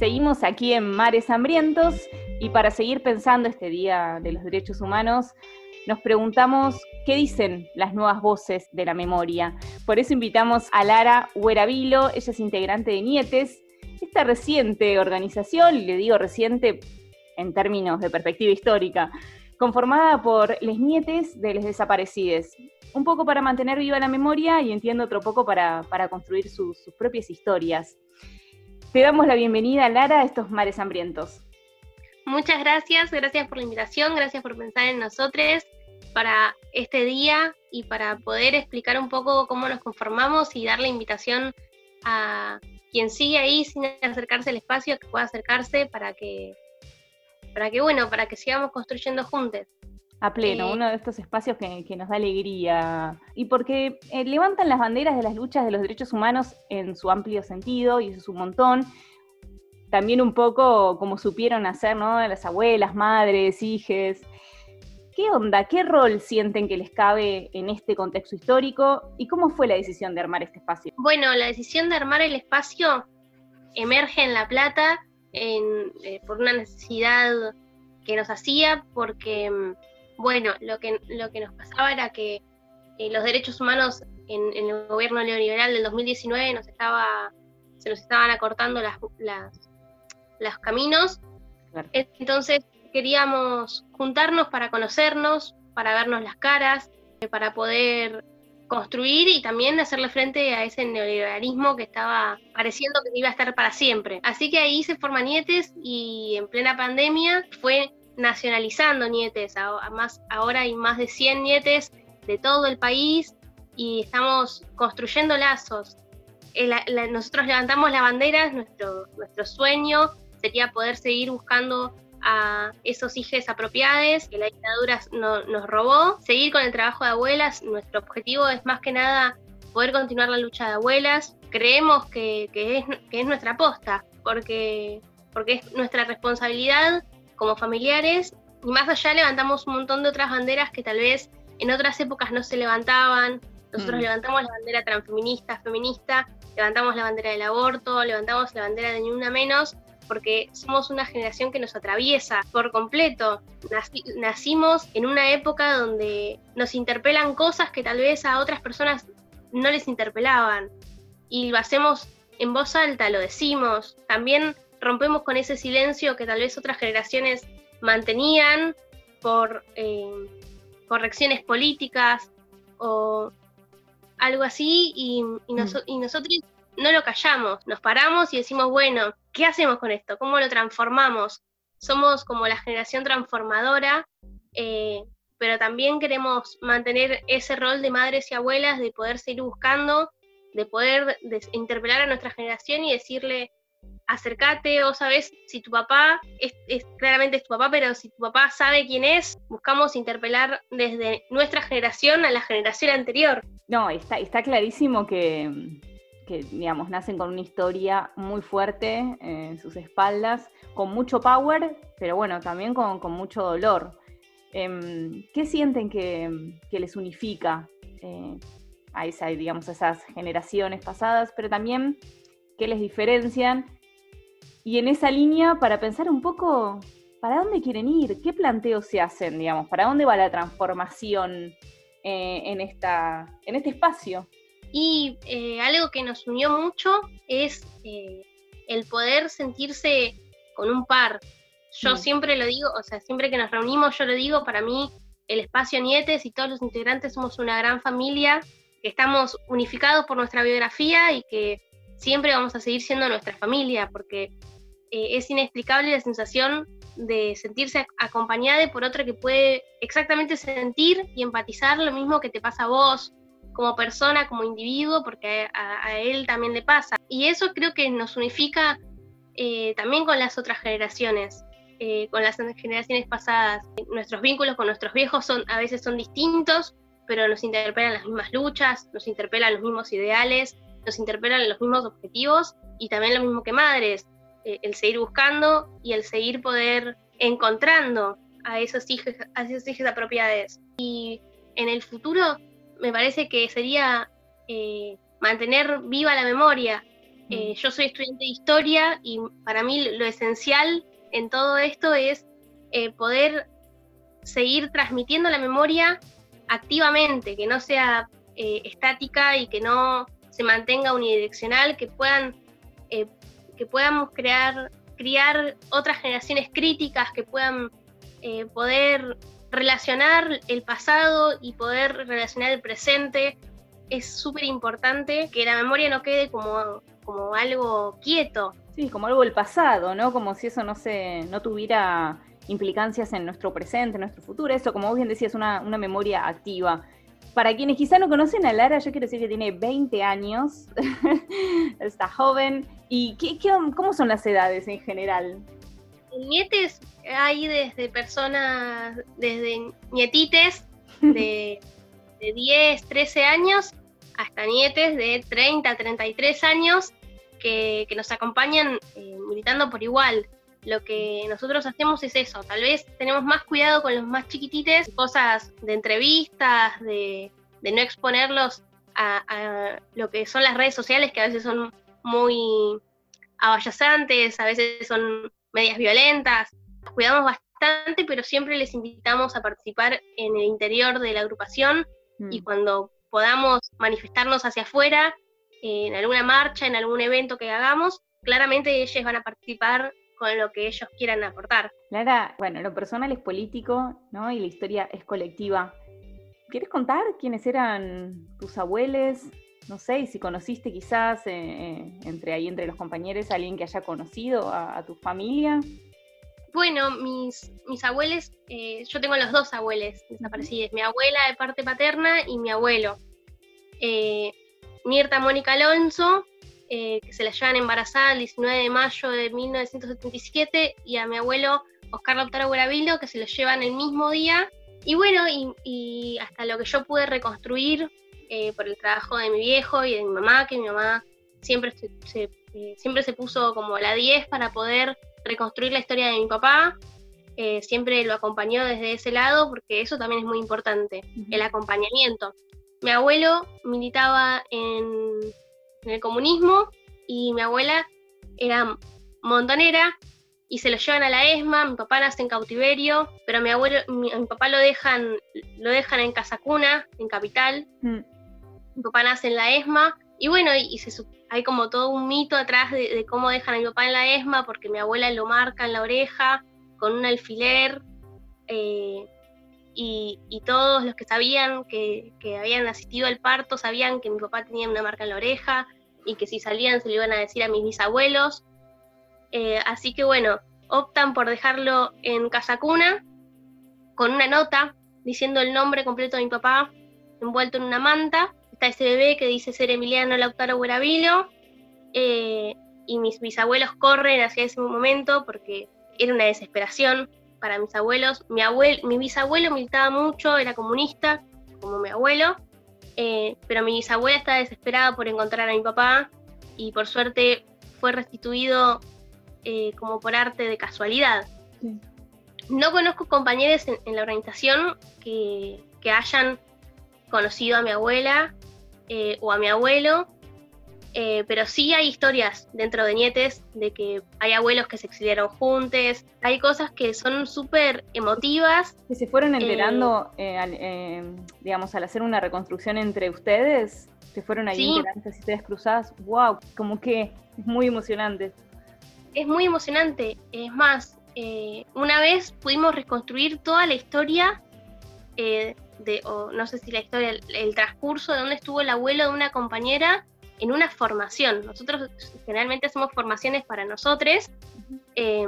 Seguimos aquí en Mares Hambrientos y para seguir pensando este Día de los Derechos Humanos, nos preguntamos qué dicen las nuevas voces de la memoria. Por eso invitamos a Lara Hueravilo, ella es integrante de Nietes, esta reciente organización, y le digo reciente en términos de perspectiva histórica, conformada por les nietes de los desaparecidos. Un poco para mantener viva la memoria y entiendo otro poco para, construir sus propias historias. Te damos la bienvenida, Lara, a estos mares hambrientos. Muchas gracias, gracias por la invitación, gracias por pensar en nosotros para este día y para poder explicar un poco cómo nos conformamos y dar la invitación a quien sigue ahí sin acercarse al espacio, que pueda acercarse para que, para que bueno, para que sigamos construyendo juntos. A pleno, eh, uno de estos espacios que, nos da alegría. Y porque eh, levantan las banderas de las luchas de los derechos humanos en su amplio sentido, y eso es un montón. También un poco como supieron hacer, ¿no? Las abuelas, madres, hijes. ¿Qué onda? ¿Qué rol sienten que les cabe en este contexto histórico? ¿Y cómo fue la decisión de armar este espacio? Bueno, la decisión de armar el espacio emerge en La Plata eh, por una necesidad que nos hacía, porque, mm, bueno, lo que, lo que nos pasaba era que eh, los derechos humanos en, el gobierno neoliberal del 2019 nos estaba, se nos estaban acortando las, los caminos. Entonces queríamos juntarnos para conocernos, para vernos las caras, eh, para poder construir y también hacerle frente a ese neoliberalismo que estaba pareciendo que iba a estar para siempre. Así que ahí se forma Nietes y en plena pandemia fue nacionalizando Nietes. Más, ahora hay más de 100 Nietes de todo el país y estamos construyendo lazos. nosotros levantamos la bandera, nuestro, sueño sería poder seguir buscando a esos hijos apropiados que la dictadura nos robó, seguir con el trabajo de abuelas. Nuestro objetivo es más que nada poder continuar la lucha de abuelas. Creemos que, es, nuestra aposta, porque es nuestra responsabilidad como familiares. Y más allá levantamos un montón de otras banderas que tal vez en otras épocas no se levantaban. Nosotros mm. levantamos la bandera transfeminista, feminista, levantamos la bandera del aborto, levantamos la bandera de ni una menos, porque somos una generación que nos atraviesa por completo. nacimos en una época donde nos interpelan cosas que tal vez a otras personas no les interpelaban. Y lo hacemos en voz alta, lo decimos. También rompemos con ese silencio que tal vez otras generaciones mantenían por eh, correcciones políticas o algo así y, y mm. nosotros no lo callamos, nos paramos y decimos, bueno, ¿qué hacemos con esto? ¿Cómo lo transformamos? Somos como la generación transformadora, eh, pero también queremos mantener ese rol de madres y abuelas, de poder seguir buscando, de poder interpelar a nuestra generación y decirle, acércate, o sabes si tu papá, es, claramente es tu papá, pero si tu papá sabe quién es, buscamos interpelar desde nuestra generación a la generación anterior. No, está, está clarísimo que, que, digamos, nacen con una historia muy fuerte en sus espaldas, con mucho power, pero bueno, también con, mucho dolor. Em, ¿Qué sienten que, les unifica eh, a, esa, digamos, esas generaciones pasadas, pero también qué les diferencian? Y en esa línea, para pensar un poco, ¿para dónde quieren ir? ¿Qué planteos se hacen, digamos? ¿Para dónde va la transformación eh, en, esta, en este espacio? Y eh, algo que nos unió mucho es eh, el poder sentirse con un par. Yo mm. siempre lo digo, o sea, siempre que nos reunimos, yo lo digo, para mí el espacio Nietes y todos los integrantes somos una gran familia, que estamos unificados por nuestra biografía y que siempre vamos a seguir siendo nuestra familia, porque eh, es inexplicable la sensación de sentirse acompañada por otra que puede exactamente sentir y empatizar lo mismo que te pasa a vos, como persona, como individuo, porque a, él también le pasa. Y eso creo que nos unifica eh, también con las otras generaciones, eh, con las generaciones pasadas. Nuestros vínculos con nuestros viejos son, a veces son distintos, pero nos interpelan las mismas luchas, nos interpelan los mismos ideales, nos interpelan los mismos objetivos y también lo mismo que madres, eh, el seguir buscando y el seguir poder encontrando a esos hijos, a esos hijos apropiados. Y en el futuro me parece que sería eh, mantener viva la memoria, Eh, yo soy estudiante de historia y para mí lo esencial en todo esto es eh, poder seguir transmitiendo la memoria activamente, que no sea estática y que no se mantenga unidireccional, que puedan que podamos crear, criar otras generaciones críticas que puedan poder relacionar el pasado y poder relacionar el presente. Es súper importante que la memoria no quede como como algo quieto. Sí, como algo del pasado, ¿no? Como si eso no se, no tuviera implicancias en nuestro presente, en nuestro futuro. Eso, como vos bien decías, una, una memoria activa. Para quienes quizá no conocen a Lara, yo quiero decir que tiene 20 años, está joven. ¿Y qué, qué, cómo son las edades en general? Nietes hay desde personas, desde nietites de, de 10, 13 años hasta nietes de 30, 33 años que, nos acompañan eh, militando por igual. Lo que nosotros hacemos es eso, tal vez tenemos más cuidado con los más chiquitites, cosas de entrevistas, de, no exponerlos a, lo que son las redes sociales, que a veces son muy abayazantes, a veces son medias violentas. cuidamos bastante, pero siempre les invitamos a participar en el interior de la agrupación y mm. cuando podamos manifestarnos hacia afuera, en alguna marcha, en algún evento que hagamos, claramente ellos van a participar con lo que ellos quieran aportar. Clara, bueno, lo personal es político, ¿no? Y la historia es colectiva. ¿Quieres contar quiénes eran tus abuelos? No sé, y si conociste quizás eh, eh, entre ahí, entre los compañeros, alguien que haya conocido a, tu familia. Bueno, mis, mis abuelos, eh, yo tengo los dos abuelos desaparecidos, mi abuela de parte paterna y mi abuelo. Mirta Mónica Alonso, eh, que se la llevan embarazada el 19 de mayo de 1977, y a mi abuelo Oscar Lautaro Guaravilo, que se lo llevan el mismo día. Y bueno, y, hasta lo que yo pude reconstruir eh, por el trabajo de mi viejo y de mi mamá, que mi mamá siempre se, eh, siempre se puso como la 10 para poder reconstruir la historia de mi papá. siempre lo acompañó desde ese lado, porque eso también es muy importante, el acompañamiento mi abuelo militaba en, el comunismo y mi abuela era montonera y se lo llevan a la ESMA, mi papá nace en cautiverio, pero mi abuelo, mi, papá lo dejan, lo dejan en Casa Cuna, en Capital. Mm. Mi papá nace en la ESMA, y bueno, y, hay como todo un mito atrás de, cómo dejan a mi papá en la ESMA, porque mi abuela lo marca en la oreja con un alfiler. Eh, y, todos los que sabían que, habían asistido al parto sabían que mi papá tenía una marca en la oreja y que si salían se lo iban a decir a mis bisabuelos. Eh, así que bueno, optan por dejarlo en casa cuna con una nota diciendo el nombre completo de mi papá envuelto en una manta. Está ese bebé que dice ser Emiliano Lautaro Guaravilo. Eh, y mis bisabuelos corren hacia ese momento porque era una desesperación para mis abuelos. Mi, abuelo, mi bisabuelo militaba mucho, era comunista, como mi abuelo, eh, pero mi bisabuela estaba desesperada por encontrar a mi papá y por suerte fue restituido eh, como por arte de casualidad. No conozco compañeros en, la organización que, hayan conocido a mi abuela eh, o a mi abuelo, eh, pero sí hay historias dentro de Nietes de que hay abuelos que se exiliaron juntos, hay cosas que son súper emotivas. Que se fueron enterando, eh, eh, digamos, al hacer una reconstrucción entre ustedes, se fueron ahí sí. enterando esas historias cruzadas, wow, como que es muy emocionante. Es muy emocionante, es más, una vez pudimos reconstruir toda la historia de, o no sé si la historia, el, transcurso de dónde estuvo el abuelo de una compañera en una formación. Nosotros generalmente hacemos formaciones para nosotros eh,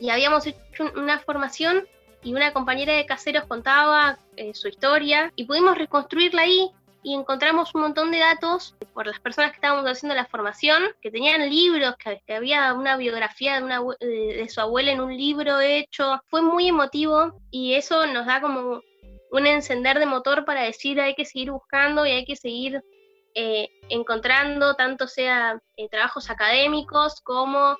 y habíamos hecho una formación y una compañera de caseros contaba eh, su historia y pudimos reconstruirla ahí y encontramos un montón de datos por las personas que estábamos haciendo la formación, que tenían libros, que, había una biografía de, una, de, su abuela en un libro hecho. Fue muy emotivo y eso nos da como un encender de motor para decir hay que seguir buscando y hay que seguir eh, encontrando tanto sea eh, trabajos académicos como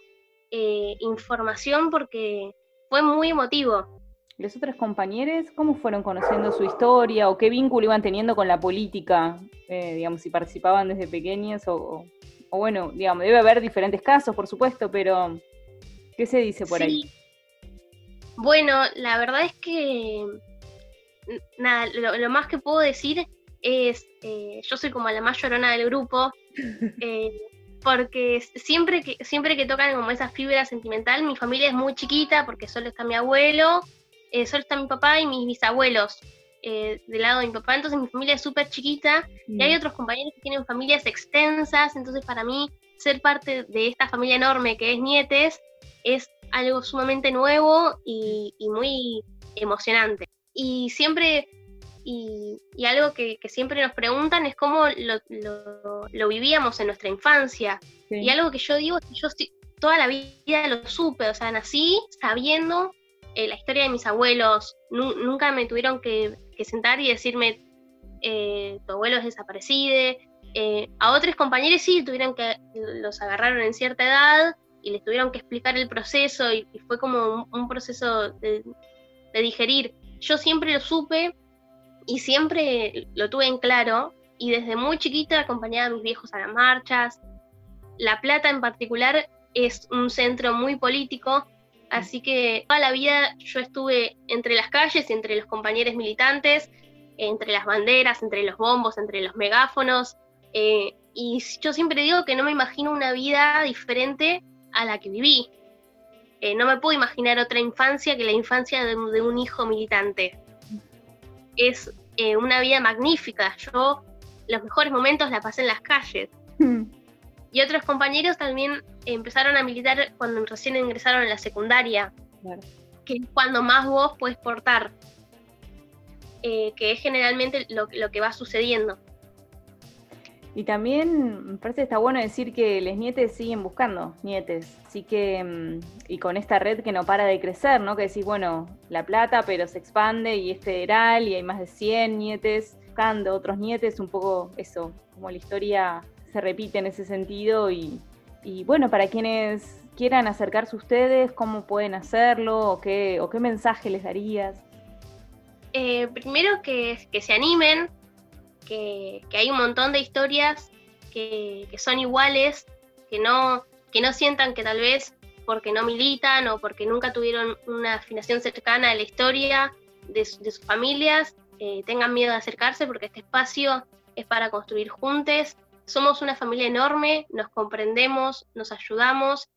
eh, información porque fue muy emotivo. ¿Los otros compañeros cómo fueron conociendo su historia o qué vínculo iban teniendo con la política? digamos, si participaban desde pequeños o, o bueno, digamos, debe haber diferentes casos, por supuesto, pero ¿qué se dice por ahí? Bueno, la verdad es que nada, lo, más que puedo decir es, eh, yo soy como la más llorona del grupo, eh, porque siempre que, siempre que tocan como esa fibra sentimental, mi familia es muy chiquita porque solo está mi abuelo, eh, solo está mi papá y mis bisabuelos del lado de mi papá, entonces mi familia es súper chiquita y hay mm. otros compañeros que tienen familias extensas, entonces para mí ser parte de esta familia enorme que es Nietes es algo sumamente nuevo y muy emocionante. Y siempre y, algo que, siempre nos preguntan es cómo lo, vivíamos en nuestra infancia. Y algo que yo digo es que yo toda la vida lo supe, o sea, nací sabiendo eh, la historia de mis abuelos. nunca me tuvieron que, sentar y decirme, eh, tu abuelo es desaparecido. Eh, a otros compañeros sí tuvieron que, los agarraron en cierta edad y les tuvieron que explicar el proceso y, fue como un, proceso de digerir. Yo siempre lo supe y siempre lo tuve en claro y desde muy chiquita acompañaba a mis viejos a las marchas. La Plata en particular es un centro muy político, así que toda la vida yo estuve entre las calles entre los compañeros militantes, entre las banderas, entre los bombos, entre los megáfonos. Eh, y yo siempre digo que no me imagino una vida diferente a la que viví. Eh, no me puedo imaginar otra infancia que la infancia de un hijo militante es eh, una vida magnífica. Yo los mejores momentos la pasé en las calles. Hmm. Y otros compañeros también empezaron a militar cuando recién ingresaron a la secundaria, que es cuando más vos puedes portar, eh, que es generalmente lo, lo que va sucediendo. Y también me parece que está bueno decir que les nietes siguen buscando nietes. Así que, mm, y con esta red que no para de crecer, ¿no? Que decís, bueno, La Plata, pero se expande y es federal y hay más de 100 nietes buscando otros nietes, un poco eso, como la historia se repite en ese sentido. Y, bueno, para quienes quieran acercarse a ustedes, ¿cómo pueden hacerlo? ¿O qué, o qué mensaje les darías? Eh, primero que, que se animen, que, hay un montón de historias que, son iguales, que no, que no sientan que tal vez porque no militan o porque nunca tuvieron una afinación cercana a la historia de, sus familias, eh, tengan miedo de acercarse porque este espacio es para construir juntos. Somos una familia enorme, nos comprendemos, nos ayudamos,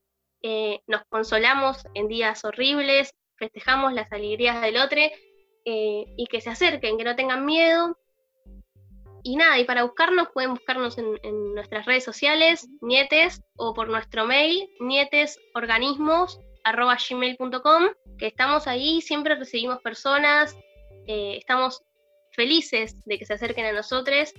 eh, nos consolamos en días horribles, festejamos las alegrías del otro eh, y que se acerquen, que no tengan miedo, y nada, y para buscarnos pueden buscarnos en, nuestras redes sociales, nietes, o por nuestro mail, nietesorganismos.gmail.com, que estamos ahí, siempre recibimos personas, eh, estamos felices de que se acerquen a nosotros,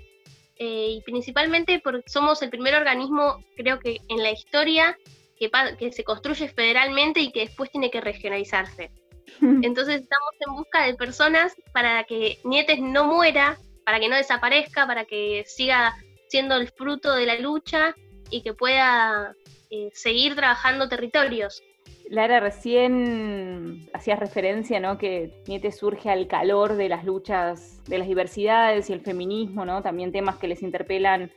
eh, y principalmente porque somos el primer organismo, creo que en la historia, que, que se construye federalmente y que después tiene que regionalizarse. Entonces estamos en busca de personas para que Nietes no muera para que no desaparezca, para que siga siendo el fruto de la lucha y que pueda eh, seguir trabajando territorios. Lara, recién hacías referencia, ¿no? Que Niete surge al calor de las luchas de las diversidades y el feminismo, ¿no? También temas que les interpelan,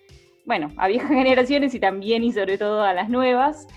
bueno, a viejas generaciones y también y sobre todo a las nuevas.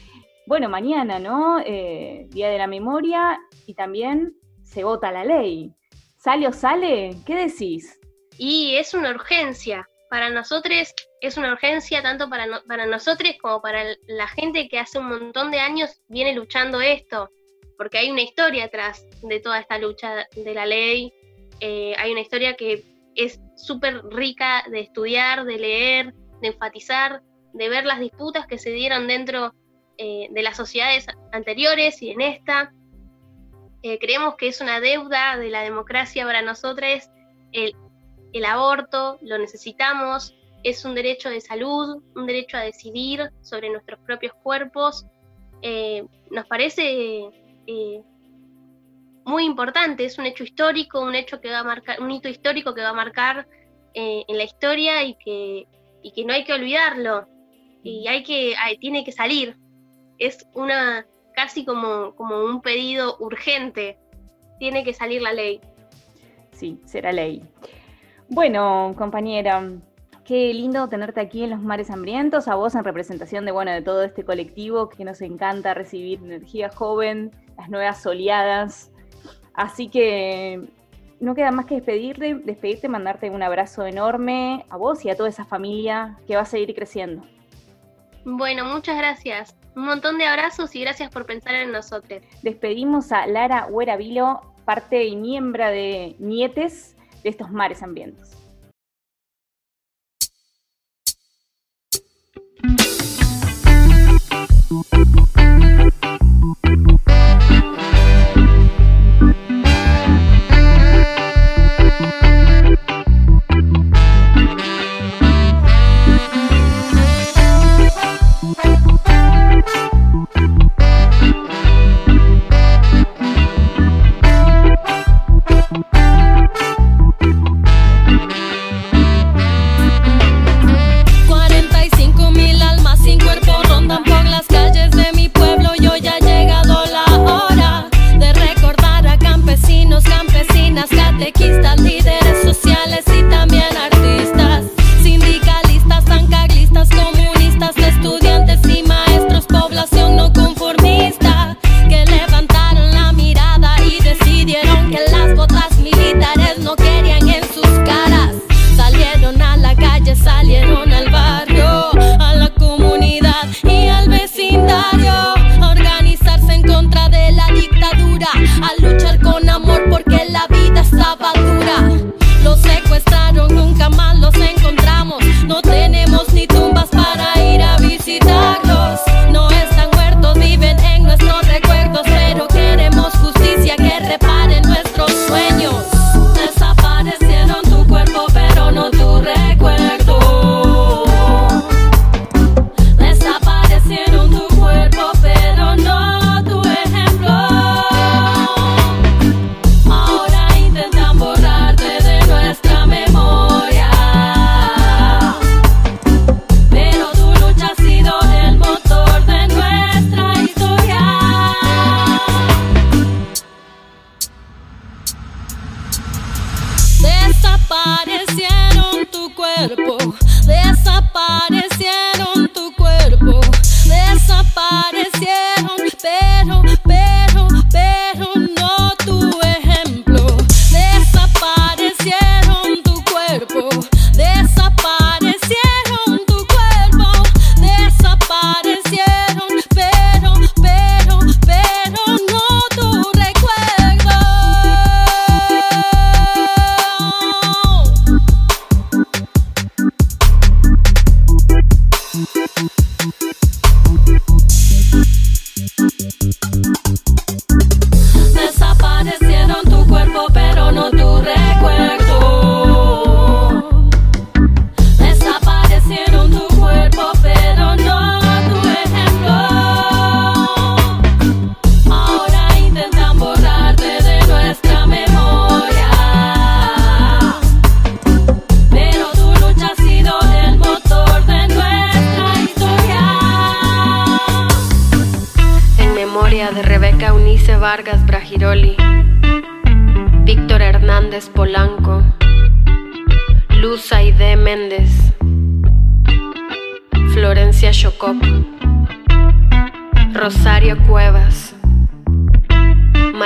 Bueno, mañana, ¿no? Eh, Día de la Memoria y también se vota la ley. ¿Sale o sale? ¿Qué decís? Y es una urgencia. Para nosotros es una urgencia tanto para, para nosotros como para la gente que hace un montón de años viene luchando esto, porque hay una historia atrás de toda esta lucha de la ley, eh, hay una historia que es súper rica de estudiar, de leer, de enfatizar, de ver las disputas que se dieron dentro eh, de las sociedades anteriores y en esta. Eh, creemos que es una deuda de la democracia para nosotros el aborto, lo necesitamos, es un derecho de salud, un derecho a decidir sobre nuestros propios cuerpos. Eh, nos parece eh, muy importante, es un hecho histórico, un hecho que va a marcar, un hito histórico que va a marcar eh, en la historia y que, y que no hay que olvidarlo. Y hay que, tiene que salir. Es una casi como, como un pedido urgente. Tiene que salir la ley. Sí, será ley. Bueno, compañera, Qué lindo tenerte aquí en los mares hambrientos, a vos en representación de bueno de todo este colectivo que nos encanta recibir energía joven, las nuevas oleadas. Así que no queda más que despedirte, despedirte, mandarte un abrazo enorme a vos y a toda esa familia que va a seguir creciendo. Bueno, muchas gracias. Un montón de abrazos y gracias por pensar en nosotros. Despedimos a Lara Hueravilo, parte y miembro de Nietes de estos mares hambrientos.